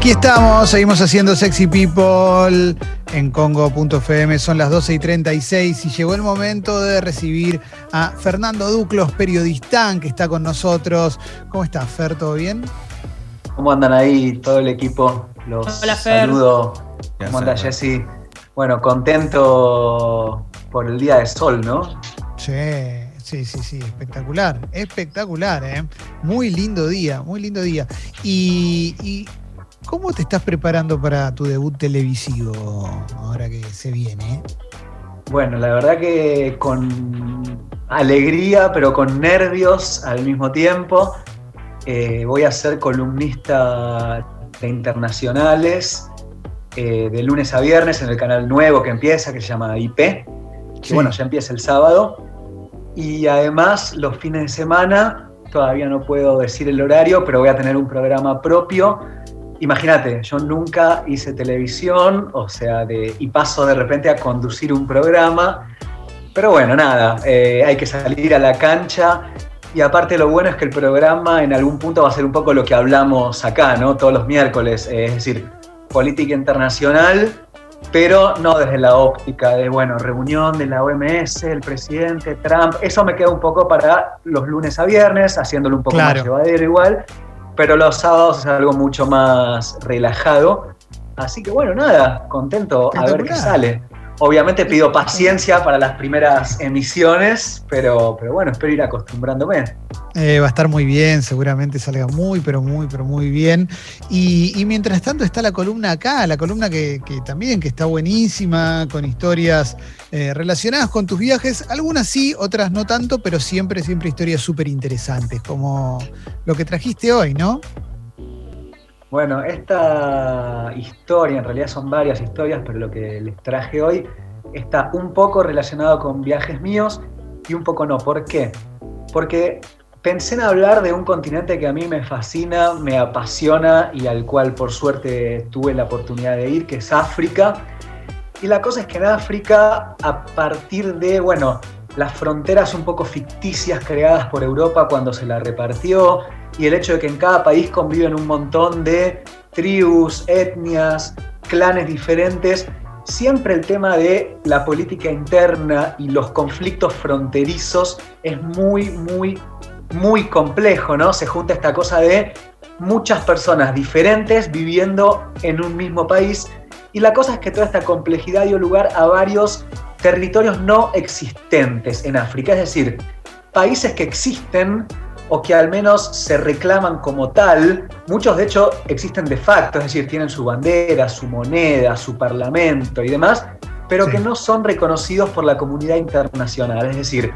Aquí estamos, seguimos haciendo Sexy People en Congo.fm, son las 12 y 36 y llegó el momento de recibir a Fernando Duclos, periodista que está con nosotros. ¿Cómo estás, Fer? ¿Todo bien? ¿Cómo andan ahí todo el equipo? Los Hola, Fer. saludo. ¿Cómo anda Jessy? Bueno, contento por el día de sol, ¿no? Sí, sí, sí, sí, espectacular, espectacular, ¿eh? Muy lindo día, muy lindo día. Y, y ¿cómo te estás preparando para tu debut televisivo ahora que se viene? Bueno, la verdad que con alegría, pero con nervios al mismo tiempo. Eh, voy a ser columnista de internacionales eh, de lunes a viernes en el canal nuevo que empieza, que se llama IP. Que Sí. bueno, ya empieza el sábado. Y además los fines de semana, todavía no puedo decir el horario, pero voy a tener un programa propio. Imagínate, yo nunca hice televisión, o sea, de, y paso de repente a conducir un programa. Pero bueno, nada, eh, hay que salir a la cancha. Y aparte lo bueno es que el programa en algún punto va a ser un poco lo que hablamos acá, ¿no? Todos los miércoles, eh, es decir, política internacional, pero no desde la óptica de, bueno, reunión de la OMS, el presidente, Trump. Eso me queda un poco para los lunes a viernes, haciéndolo un poco Claro. más llevadero igual, pero los sábados es algo mucho más relajado. Así que bueno, nada, contento a ver qué sale. Obviamente pido paciencia para las primeras emisiones, pero, pero bueno, espero ir acostumbrándome. Eh, va a estar muy bien, seguramente salga muy, pero muy, pero muy bien. Y, y mientras tanto está la columna acá, la columna que, que también que está buenísima, con historias eh, relacionadas con tus viajes, algunas sí, otras no tanto, pero siempre, siempre historias súper interesantes, como lo que trajiste hoy, ¿no? Bueno, esta historia, en realidad son varias historias, pero lo que les traje hoy está un poco relacionado con viajes míos y un poco no. ¿Por qué? Porque pensé en hablar de un continente que a mí me fascina, me apasiona y al cual por suerte tuve la oportunidad de ir, que es África. Y la cosa es que en África, a partir de, bueno, las fronteras un poco ficticias creadas por Europa cuando se la repartió, y el hecho de que en cada país conviven un montón de tribus, etnias, clanes diferentes, siempre el tema de la política interna y los conflictos fronterizos es muy, muy, muy complejo, ¿no? Se junta esta cosa de muchas personas diferentes viviendo en un mismo país y la cosa es que toda esta complejidad dio lugar a varios territorios no existentes en África, es decir, países que existen o que al menos se reclaman como tal, muchos de hecho existen de facto, es decir, tienen su bandera, su moneda, su parlamento y demás, pero Sí. que no son reconocidos por la comunidad internacional, es decir,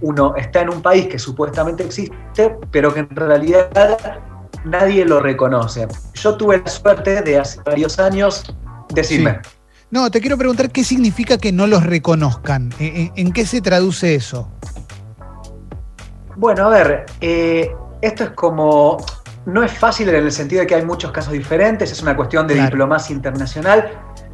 uno está en un país que supuestamente existe, pero que en realidad nadie lo reconoce. Yo tuve la suerte de hace varios años, decirme, No, te quiero preguntar qué significa que no los reconozcan. ¿En, en- en qué se traduce eso? Bueno, a ver, eh, esto es como. No es fácil en el sentido de que hay muchos casos diferentes, es una cuestión de Claro. diplomacia internacional.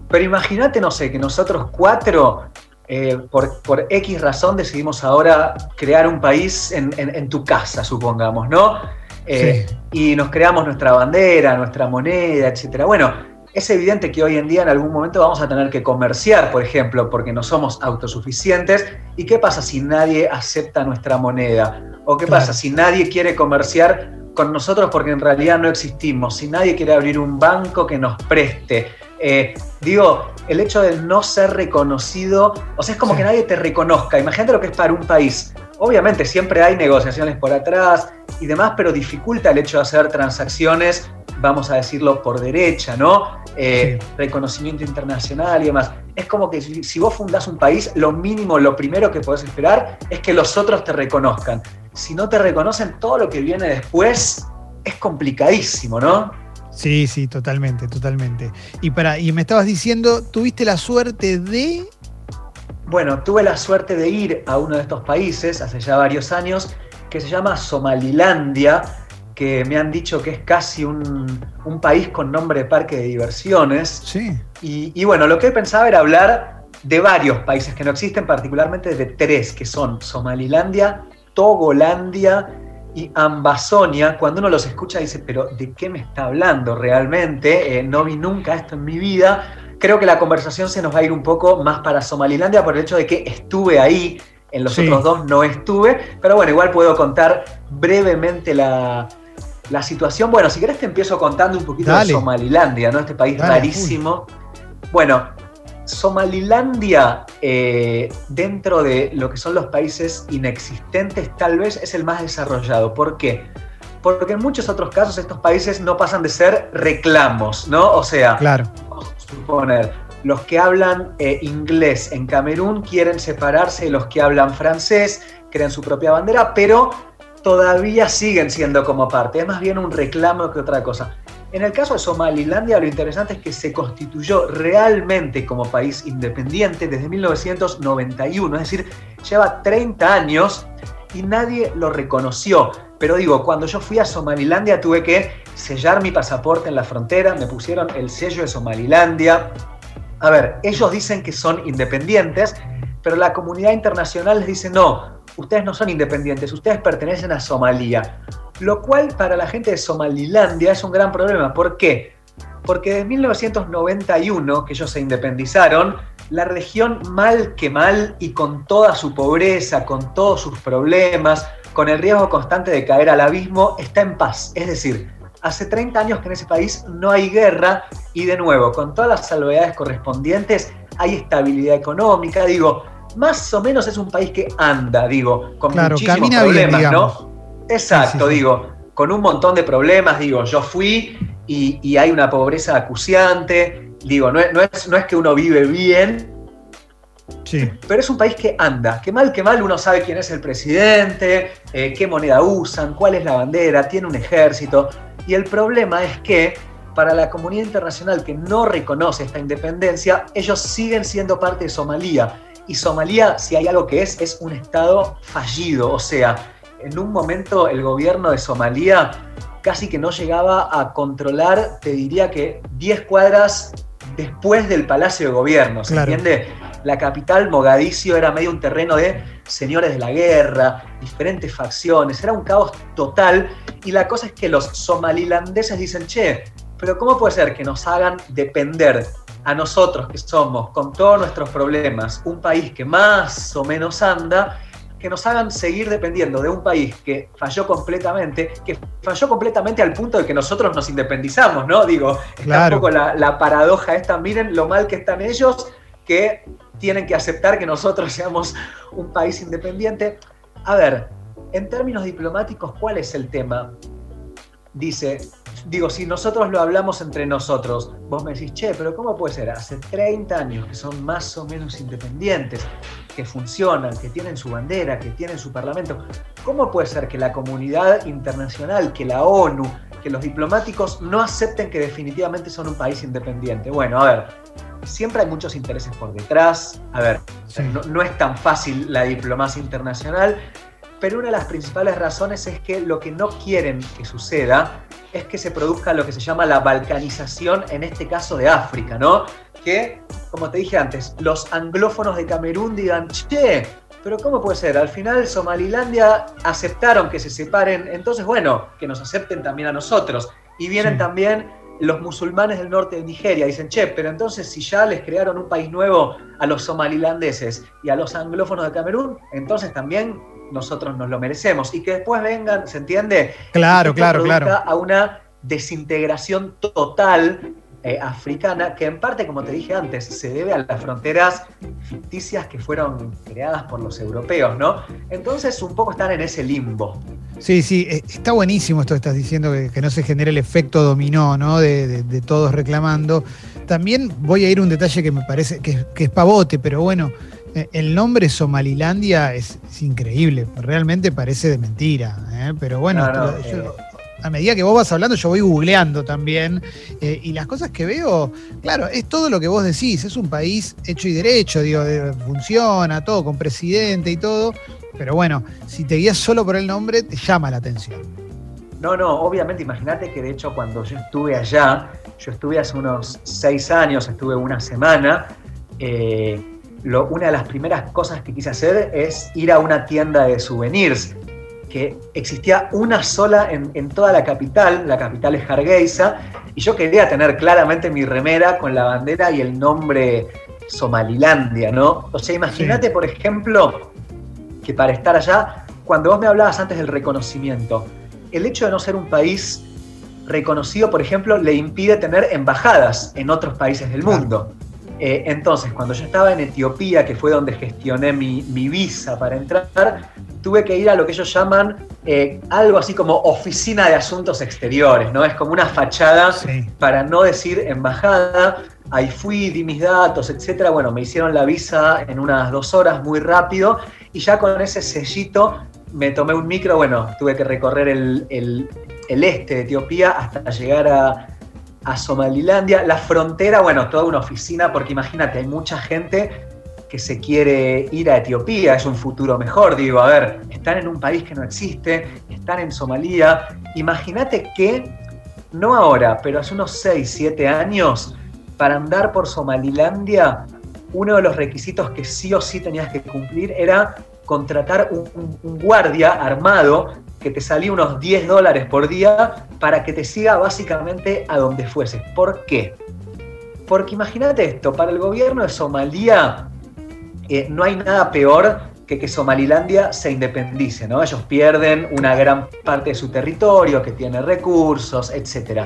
Pero imagínate, no sé, que nosotros cuatro, eh, por, por X razón, decidimos ahora crear un país en, en- en tu casa, supongamos, ¿no? Eh, Y nos creamos nuestra bandera, nuestra moneda, etcétera. Bueno, es evidente que hoy en día en algún momento vamos a tener que comerciar, por ejemplo, porque no somos autosuficientes. ¿Y qué pasa si nadie acepta nuestra moneda? ¿O qué Claro. pasa si nadie quiere comerciar con nosotros porque en realidad no existimos? Si nadie quiere abrir un banco que nos preste. Eh, digo, el hecho de no ser reconocido, o sea, es como Sí. que nadie te reconozca. Imagínate lo que es para un país. Obviamente siempre hay negociaciones por atrás y demás, pero dificulta el hecho de hacer transacciones, vamos a decirlo, por derecha, ¿no? Eh, Sí. Reconocimiento internacional y demás. Es como que si, si vos fundás un país, lo mínimo, lo primero que podés esperar es que los otros te reconozcan. Si no te reconocen, todo lo que viene después es complicadísimo, ¿no? Sí, sí, totalmente, totalmente. Y para, y me estabas diciendo, tuviste la suerte de. Bueno, tuve la suerte de ir a uno de estos países hace ya varios años, que se llama Somalilandia, que me han dicho que es casi un, un país con nombre de parque de diversiones. Sí. Y, y bueno, lo que pensaba era hablar de varios países que no existen, particularmente de tres, que son Somalilandia, Togolandia y Ambazonia, cuando uno los escucha dice, pero ¿de qué me está hablando realmente? Eh, no vi nunca esto en mi vida. Creo que la conversación se nos va a ir un poco más para Somalilandia por el hecho de que estuve ahí, en los otros dos no estuve, pero bueno, igual puedo contar brevemente la, situación. Bueno, si querés te empiezo contando un poquito de Somalilandia, ¿no? Este país rarísimo. Bueno, Somalilandia, eh, dentro de lo que son los países inexistentes, tal vez es el más desarrollado. ¿Por qué? Porque en muchos otros casos estos países no pasan de ser reclamos, ¿no? O sea, claro. vamos a suponer, los que hablan eh, inglés en Camerún quieren separarse de los que hablan francés, crean su propia bandera, pero todavía siguen siendo como parte. Es más bien un reclamo que otra cosa. En el caso de Somalilandia, lo interesante es que se constituyó realmente como país independiente desde 1991, es decir, lleva 30 años y nadie lo reconoció. Pero digo, cuando yo fui a Somalilandia tuve que sellar mi pasaporte en la frontera, me pusieron el sello de Somalilandia. A ver, ellos dicen que son independientes, pero la comunidad internacional les dice no, ustedes no son independientes, ustedes pertenecen a Somalia lo cual para la gente de Somalilandia es un gran problema. ¿Por qué? Porque desde 1991, que ellos se independizaron, la región mal que mal y con toda su pobreza, con todos sus problemas, con el riesgo constante de caer al abismo, está en paz. Es decir, hace 30 años que en ese país no hay guerra y de nuevo, con todas las salvedades correspondientes, hay estabilidad económica. Digo, más o menos es un país que anda, digo, con muchísimos problemas, ¿no? Exacto, digo, con un montón de problemas, digo, yo fui y, hay una pobreza acuciante, digo, no, es, no es que uno vive bien, Sí. Pero es un país que anda, que mal que mal uno sabe quién es el presidente, eh, qué moneda usan, cuál es la bandera, tiene un ejército. Y el problema es que para la comunidad internacional que no reconoce esta independencia, ellos siguen siendo parte de Somalia. Y Somalia, si hay algo que es, es un estado fallido. O sea, en un momento el gobierno de Somalia casi que no llegaba a controlar, te diría que 10 cuadras después del Palacio de Gobierno, ¿se entiende? La capital, Mogadiscio, era medio un terreno de señores de la guerra, diferentes facciones, era un caos total y la cosa es que los somalilandeses dicen, che, pero ¿cómo puede ser que nos hagan depender a nosotros que somos, con todos nuestros problemas, un país que más o menos anda que nos hagan seguir dependiendo de un país que falló completamente, que falló completamente al punto de que nosotros nos independizamos, ¿no? Digo, está un poco la, paradoja esta, miren lo mal que están ellos, que tienen que aceptar que nosotros seamos un país independiente. A ver, en términos diplomáticos, ¿cuál es el tema? Dice, digo, si nosotros lo hablamos entre nosotros, vos me decís, che, pero ¿cómo puede ser? Hace 30 años que son más o menos independientes, que funcionan, que tienen su bandera, que tienen su parlamento. ¿Cómo puede ser que la comunidad internacional, que la ONU, que los diplomáticos no acepten que definitivamente son un país independiente? Bueno, a ver, siempre hay muchos intereses por detrás. A ver, no, no es tan fácil la diplomacia internacional, pero una de las principales razones es que lo que no quieren que suceda es que se produzca lo que se llama la balcanización, en este caso de África, ¿no? Que como te dije antes, los anglófonos de Camerún digan, che, pero ¿cómo puede ser? Al final Somalilandia aceptaron que se separen, entonces bueno, que nos acepten también a nosotros. Y vienen también los musulmanes del norte de Nigeria, dicen, che, pero entonces si ya les crearon un país nuevo a los somalilandeses y a los anglófonos de Camerún, entonces también nosotros nos lo merecemos. Y que después vengan, ¿se entiende? Claro, claro, claro. A una desintegración total eh, africana, que en parte, como te dije antes, se debe a las fronteras ficticias que fueron creadas por los europeos, ¿no? Entonces, un poco están en ese limbo. Sí, sí, eh, está buenísimo esto que estás diciendo, que, no se genere el efecto dominó, ¿no? De, todos reclamando. También voy a ir a un detalle que me parece que, es pavote, pero bueno, el nombre Somalilandia es, increíble, realmente parece de mentira, pero bueno, a medida que vos vas hablando, yo voy googleando también. Eh, y las cosas que veo, claro, es todo lo que vos decís. Es un país hecho y derecho, digo, funciona todo con presidente y todo. Pero bueno, si te guías solo por el nombre, te llama la atención. No, no, obviamente, imagínate que de hecho cuando yo estuve allá, yo estuve hace unos seis años, estuve una semana. Eh, una de las primeras cosas que quise hacer es ir a una tienda de souvenirs que existía una sola en, toda la capital, la capital es Hargeisa, y yo quería tener claramente mi remera con la bandera y el nombre Somalilandia, ¿no? O sea, imagínate, por ejemplo, que para estar allá, cuando vos me hablabas antes del reconocimiento, el hecho de no ser un país reconocido, por ejemplo, le impide tener embajadas en otros países del mundo. Eh, entonces, cuando yo estaba en Etiopía, que fue donde gestioné mi, visa para entrar, tuve que ir a lo que ellos llaman eh, algo así como oficina de asuntos exteriores, ¿no? Es como una fachada para no decir embajada. Ahí fui, di mis datos, etcétera. Bueno, me hicieron la visa en unas dos horas, muy rápido, y ya con ese sellito me tomé un micro, bueno, tuve que recorrer el, el este de Etiopía hasta llegar a, a Somalilandia. La frontera, bueno, toda una oficina, porque imagínate, hay mucha gente que se quiere ir a Etiopía, es un futuro mejor, digo, a ver, están en un país que no existe, están en Somalia. Imagínate que, no ahora, pero hace unos 6, 7 años, para andar por Somalilandia, uno de los requisitos que sí o sí tenías que cumplir era contratar un, un guardia armado que te salía unos 10 dólares por día para que te siga básicamente a donde fuese. ¿Por qué? Porque imagínate esto, para el gobierno de Somalia eh, no hay nada peor que que Somalilandia se independice, ¿no? Ellos pierden una gran parte de su territorio, que tiene recursos, etc.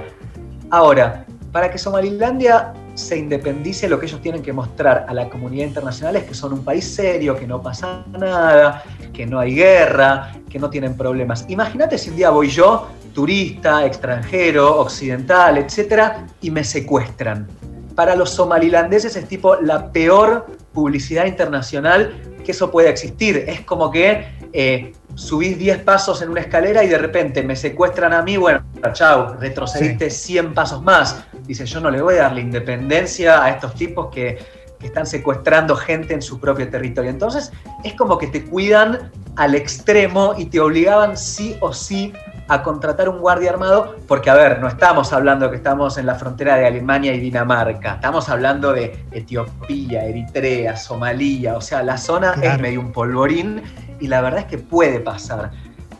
Ahora, para que Somalilandia se independice, lo que ellos tienen que mostrar a la comunidad internacional es que son un país serio, que no pasa nada, que no hay guerra, que no tienen problemas. Imagínate si un día voy yo, turista, extranjero, occidental, etcétera, y me secuestran. Para los somalilandeses es tipo la peor publicidad internacional que eso puede existir. Es como que eh, subís 10 pasos en una escalera y de repente me secuestran a mí, bueno, chao, retrocediste 100 pasos más. Dice, yo no le voy a dar la independencia a estos tipos que, que están secuestrando gente en su propio territorio. Entonces, es como que te cuidan al extremo y te obligaban sí o sí a contratar un guardia armado, porque a ver, no estamos hablando que estamos en la frontera de Alemania y Dinamarca, estamos hablando de Etiopía, Eritrea, Somalia, o sea, la zona es medio un polvorín y la verdad es que puede pasar.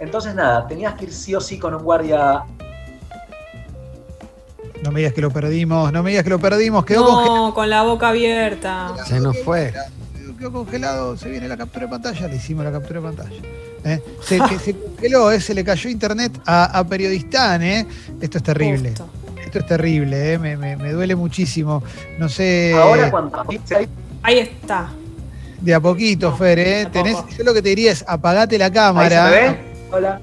Entonces nada, tenías que ir sí o sí con un guardia no me digas que lo perdimos, no me digas que lo perdimos, quedó no, congelado. con la boca abierta. Se nos fue. Quedó congelado, se viene la captura de pantalla, le hicimos la captura de pantalla. ¿eh? Se, congeló, ¿eh? se le cayó internet a, a Periodistán, ¿eh? Esto es terrible. Esto es terrible, ¿eh? me, duele muchísimo. No sé. Ahora cuando ahí está. De a poquito, Fer, ¿eh? yo lo que te diría es apagate la cámara. ¿Ahí se ve? Hola.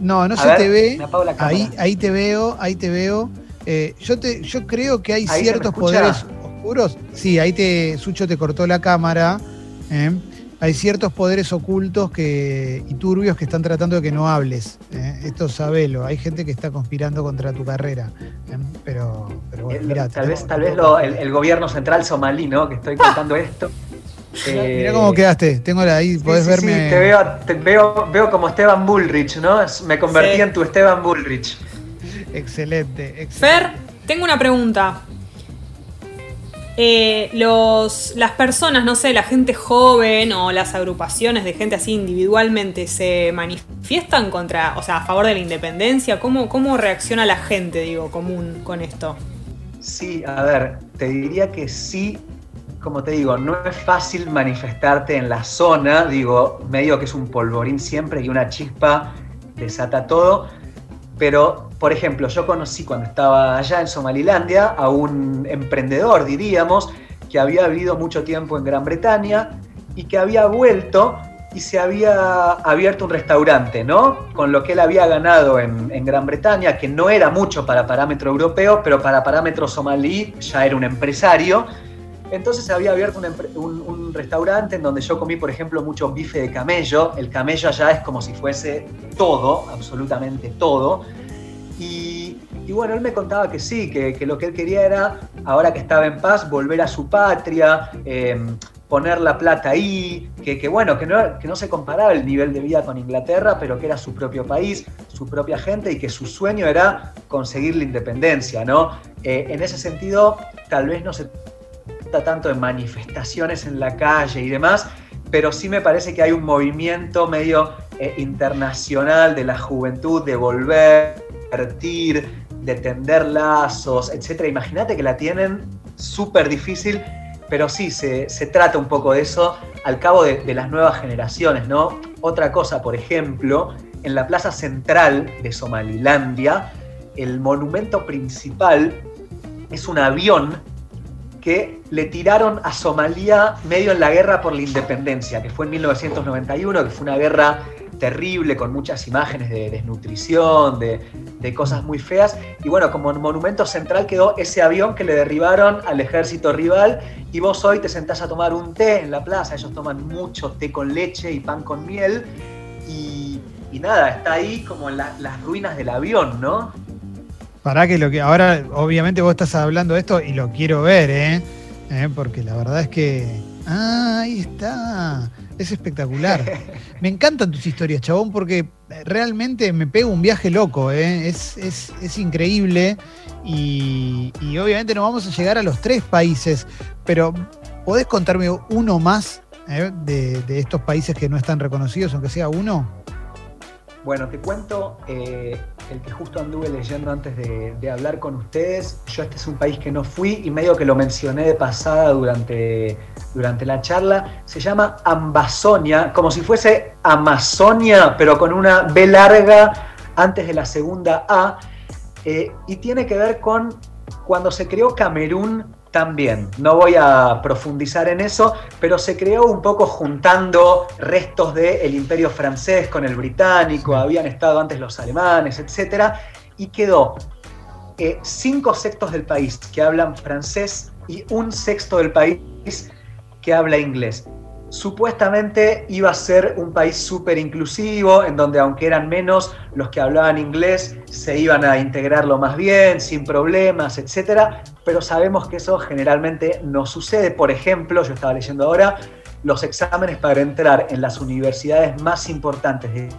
no, no se te ve. Ahí, ahí te veo, ahí te veo. Eh, yo, te, yo creo que hay ciertos poderes oscuros. Sí, ahí te, Sucho te cortó la cámara. ¿eh? hay ciertos poderes ocultos que, y turbios que están tratando de que no hables. ¿eh? Esto sabelo, hay gente que está conspirando contra tu carrera. ¿eh? Pero, pero bueno, mirá, Tal vez, tal vez el, gobierno central somalí, ¿no? Que estoy contando esto. Mirá cómo quedaste, tengo ahí, podés verme. Sí, te veo, te veo, veo como Esteban Bullrich, ¿no? Me convertí en tu Esteban Bullrich. Excelente, excelente. Fer, tengo una pregunta. Eh, los, las personas, no sé, la gente joven o las agrupaciones de gente así individualmente se manifiestan contra, o sea, a favor de la independencia. ¿Cómo, cómo reacciona la gente, digo, común con esto? Sí, a ver, te diría que sí, como te digo, no es fácil manifestarte en la zona, digo, medio que es un polvorín siempre y una chispa desata todo, pero por ejemplo, yo conocí cuando estaba allá en Somalilandia a un emprendedor, diríamos, que había vivido mucho tiempo en Gran Bretaña y que había vuelto y se había abierto un restaurante, ¿no? Con lo que él había ganado en, Gran Bretaña, que no era mucho para parámetro europeo, pero para parámetro somalí ya era un empresario. Entonces había abierto un, restaurante en donde yo comí, por ejemplo, mucho bife de camello. El camello allá es como si fuese todo, absolutamente todo. Y, bueno, él me contaba que sí, que, lo que él quería era, ahora que estaba en paz, volver a su patria, em, poner la plata ahí, que, bueno, que no, que no, se comparaba el nivel de vida con Inglaterra, pero que era su propio país, su propia gente y que su sueño era conseguir la independencia, ¿no? Eh, en ese sentido, tal vez no se tanto de manifestaciones en la calle y demás, pero sí me parece que hay un movimiento medio eh, internacional de la juventud, de volver, divertir, de tender lazos, etc. Imagínate que la tienen súper difícil, pero sí, se, trata un poco de eso al cabo de, de las nuevas generaciones, ¿no? Otra cosa, por ejemplo, en la plaza central de Somalilandia, el monumento principal es un avión que le tiraron a Somalia medio en la guerra por la independencia, que fue en 1991, que fue una guerra terrible, con muchas imágenes de desnutrición, de, cosas muy feas. Y bueno, como monumento central quedó ese avión que le derribaron al ejército rival. Y vos hoy te sentás a tomar un té en la plaza, ellos toman mucho té con leche y pan con miel. Y, nada, está ahí como en las ruinas del avión, ¿no? Para que lo que. Ahora, obviamente, vos estás hablando de esto y lo quiero ver, ¿eh? ¿Eh? Porque la verdad es que. Ah, ahí está. Es espectacular. Me encantan tus historias, chabón, porque realmente me pego un viaje loco, ¿eh? es, increíble. Y, obviamente no vamos a llegar a los tres países, pero ¿podés contarme uno más ¿eh? de, de estos países que no están reconocidos, aunque sea uno? Bueno, te cuento eh, el que justo anduve leyendo antes de, hablar con ustedes. Yo este es un país que no fui y medio que lo mencioné de pasada durante, durante la charla. Se llama Ambazonia, como si fuese Amazonia, pero con una B larga antes de la segunda A. Eh, y tiene que ver con cuando se creó Camerún también. No voy a profundizar en eso, pero se creó un poco juntando restos del imperio francés con el británico, habían estado antes los alemanes, etc. Y quedó eh, cinco sextos del país que hablan francés y un sexto del país que habla inglés supuestamente iba a ser un país súper inclusivo, en donde aunque eran menos los que hablaban inglés, se iban a integrarlo más bien, sin problemas, etc. Pero sabemos que eso generalmente no sucede. Por ejemplo, yo estaba leyendo ahora, los exámenes para entrar en las universidades más importantes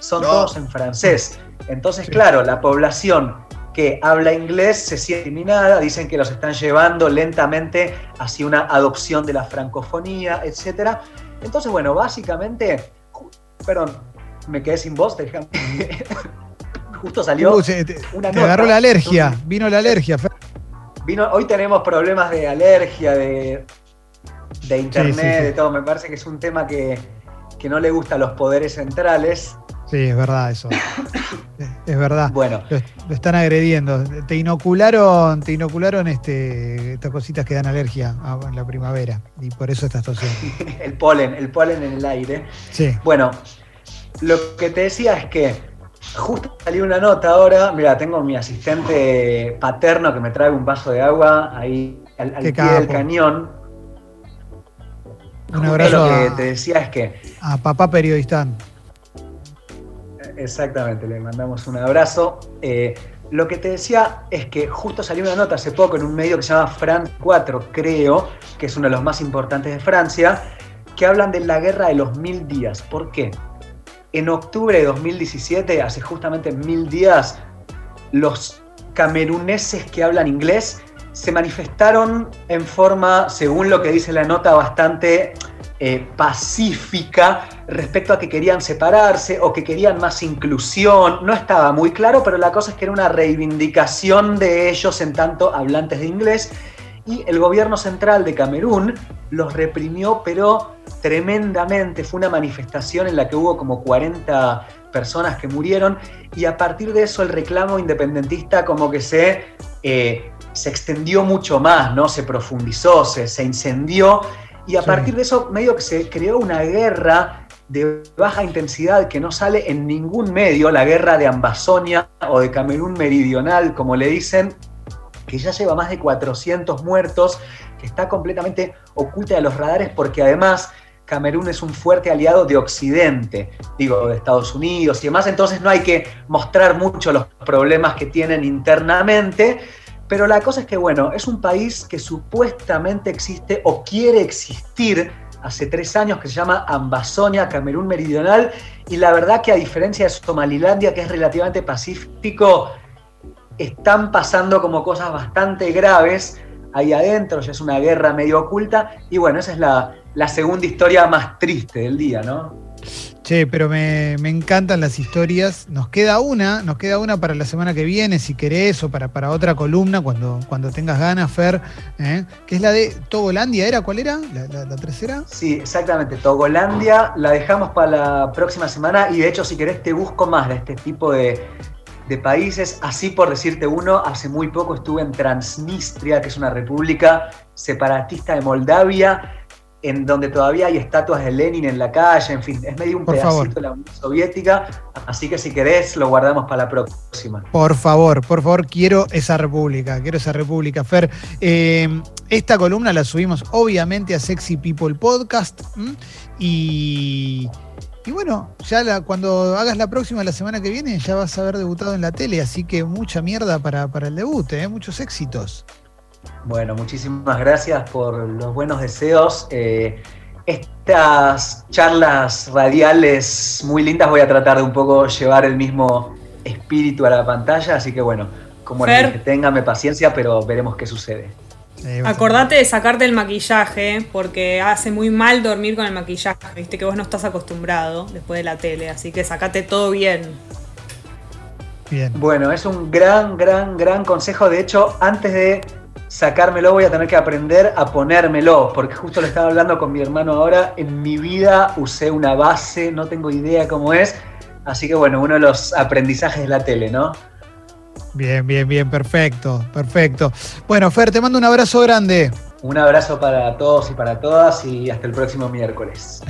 son todos en francés. Entonces, claro, la población que habla inglés se siente eliminada, dicen que los están llevando lentamente hacia una adopción de la francofonía, etc. Entonces, bueno, básicamente, perdón, me quedé sin voz, déjame. Justo salió uh, te, una te agarró la alergia, vino la alergia. Vino, hoy tenemos problemas de alergia, de, de internet, de todo. Me parece que es un tema que, que no le gusta a los poderes centrales Sí, es verdad eso. es verdad. Bueno. Lo, están agrediendo. Te inocularon, te inocularon este, estas cositas que dan alergia en la primavera. Y por eso estás tosiendo. el polen, el polen en el aire. Sí. Bueno, lo que te decía es que justo salió una nota ahora. Mira, tengo mi asistente paterno que me trae un vaso de agua ahí al, pie del cañón. Un abrazo. Lo que te decía es que. A papá periodista. Exactamente, le mandamos un abrazo. Eh, lo que te decía es que justo salió una nota hace poco en un medio que se llama France 4, creo, que es uno de los más importantes de Francia, que hablan de la guerra de los mil días. ¿Por qué? En octubre de 2017, hace justamente mil días, los cameruneses que hablan inglés se manifestaron en forma, según lo que dice la nota, bastante eh, pacífica respecto a que querían separarse o que querían más inclusión. No estaba muy claro, pero la cosa es que era una reivindicación de ellos en tanto hablantes de inglés. Y el gobierno central de Camerún los reprimió, pero tremendamente. Fue una manifestación en la que hubo como 40 personas que murieron y a partir de eso el reclamo independentista como que se, eh, se extendió mucho más, ¿no? se profundizó, se, se incendió y a partir de eso, medio que se creó una guerra de baja intensidad que no sale en ningún medio, la guerra de Ambazonia o de Camerún Meridional, como le dicen, que ya lleva más de 400 muertos, que está completamente oculta de los radares porque además Camerún es un fuerte aliado de Occidente, digo, de Estados Unidos y demás, entonces no hay que mostrar mucho los problemas que tienen internamente, pero la cosa es que, bueno, es un país que supuestamente existe o quiere existir hace tres años que se llama Ambazonia, Camerún Meridional, y la verdad que a diferencia de Somalilandia, que es relativamente pacífico, están pasando como cosas bastante graves ahí adentro, ya es una guerra medio oculta, y bueno, esa es la, la segunda historia más triste del día, ¿no? Che, pero me, encantan las historias. Nos queda una, nos queda una para la semana que viene, si querés, o para, para otra columna, cuando, cuando tengas ganas, Fer, ¿eh? que es la de Togolandia, ¿era? ¿Cuál era? ¿La, la, tercera? Sí, exactamente, Togolandia. La dejamos para la próxima semana y de hecho, si querés, te busco más de este tipo de, de países. Así por decirte uno, hace muy poco estuve en Transnistria, que es una república separatista de Moldavia en donde todavía hay estatuas de Lenin en la calle, en fin, es medio un pedacito de la Unión Soviética, así que si querés lo guardamos para la próxima. Por favor, por favor, quiero esa república, quiero esa república, Fer. Eh, esta columna la subimos obviamente a Sexy People Podcast y... Y bueno, ya cuando hagas la próxima la semana que viene ya vas a haber debutado en la tele, así que mucha mierda para, para el debut, ¿eh? muchos éxitos. Bueno, muchísimas gracias por los buenos deseos. Eh, estas charlas radiales muy lindas voy a tratar de un poco llevar el mismo espíritu a la pantalla, así que bueno, como les dije, téngame paciencia, pero veremos qué sucede. Acordate de sacarte el maquillaje, porque hace muy mal dormir con el maquillaje, viste que vos no estás acostumbrado después de la tele, así que sacate todo bien. Bien. Bueno, es un gran, gran, gran consejo. De hecho, antes de sacármelo, voy a tener que aprender a ponérmelo, porque justo lo estaba hablando con mi hermano ahora, en mi vida usé una base, no tengo idea cómo es, así que bueno, uno de los aprendizajes de la tele, ¿no? Bien, bien, bien, perfecto, perfecto. Bueno, Fer, te mando un abrazo grande. Un abrazo para todos y para todas y hasta el próximo miércoles.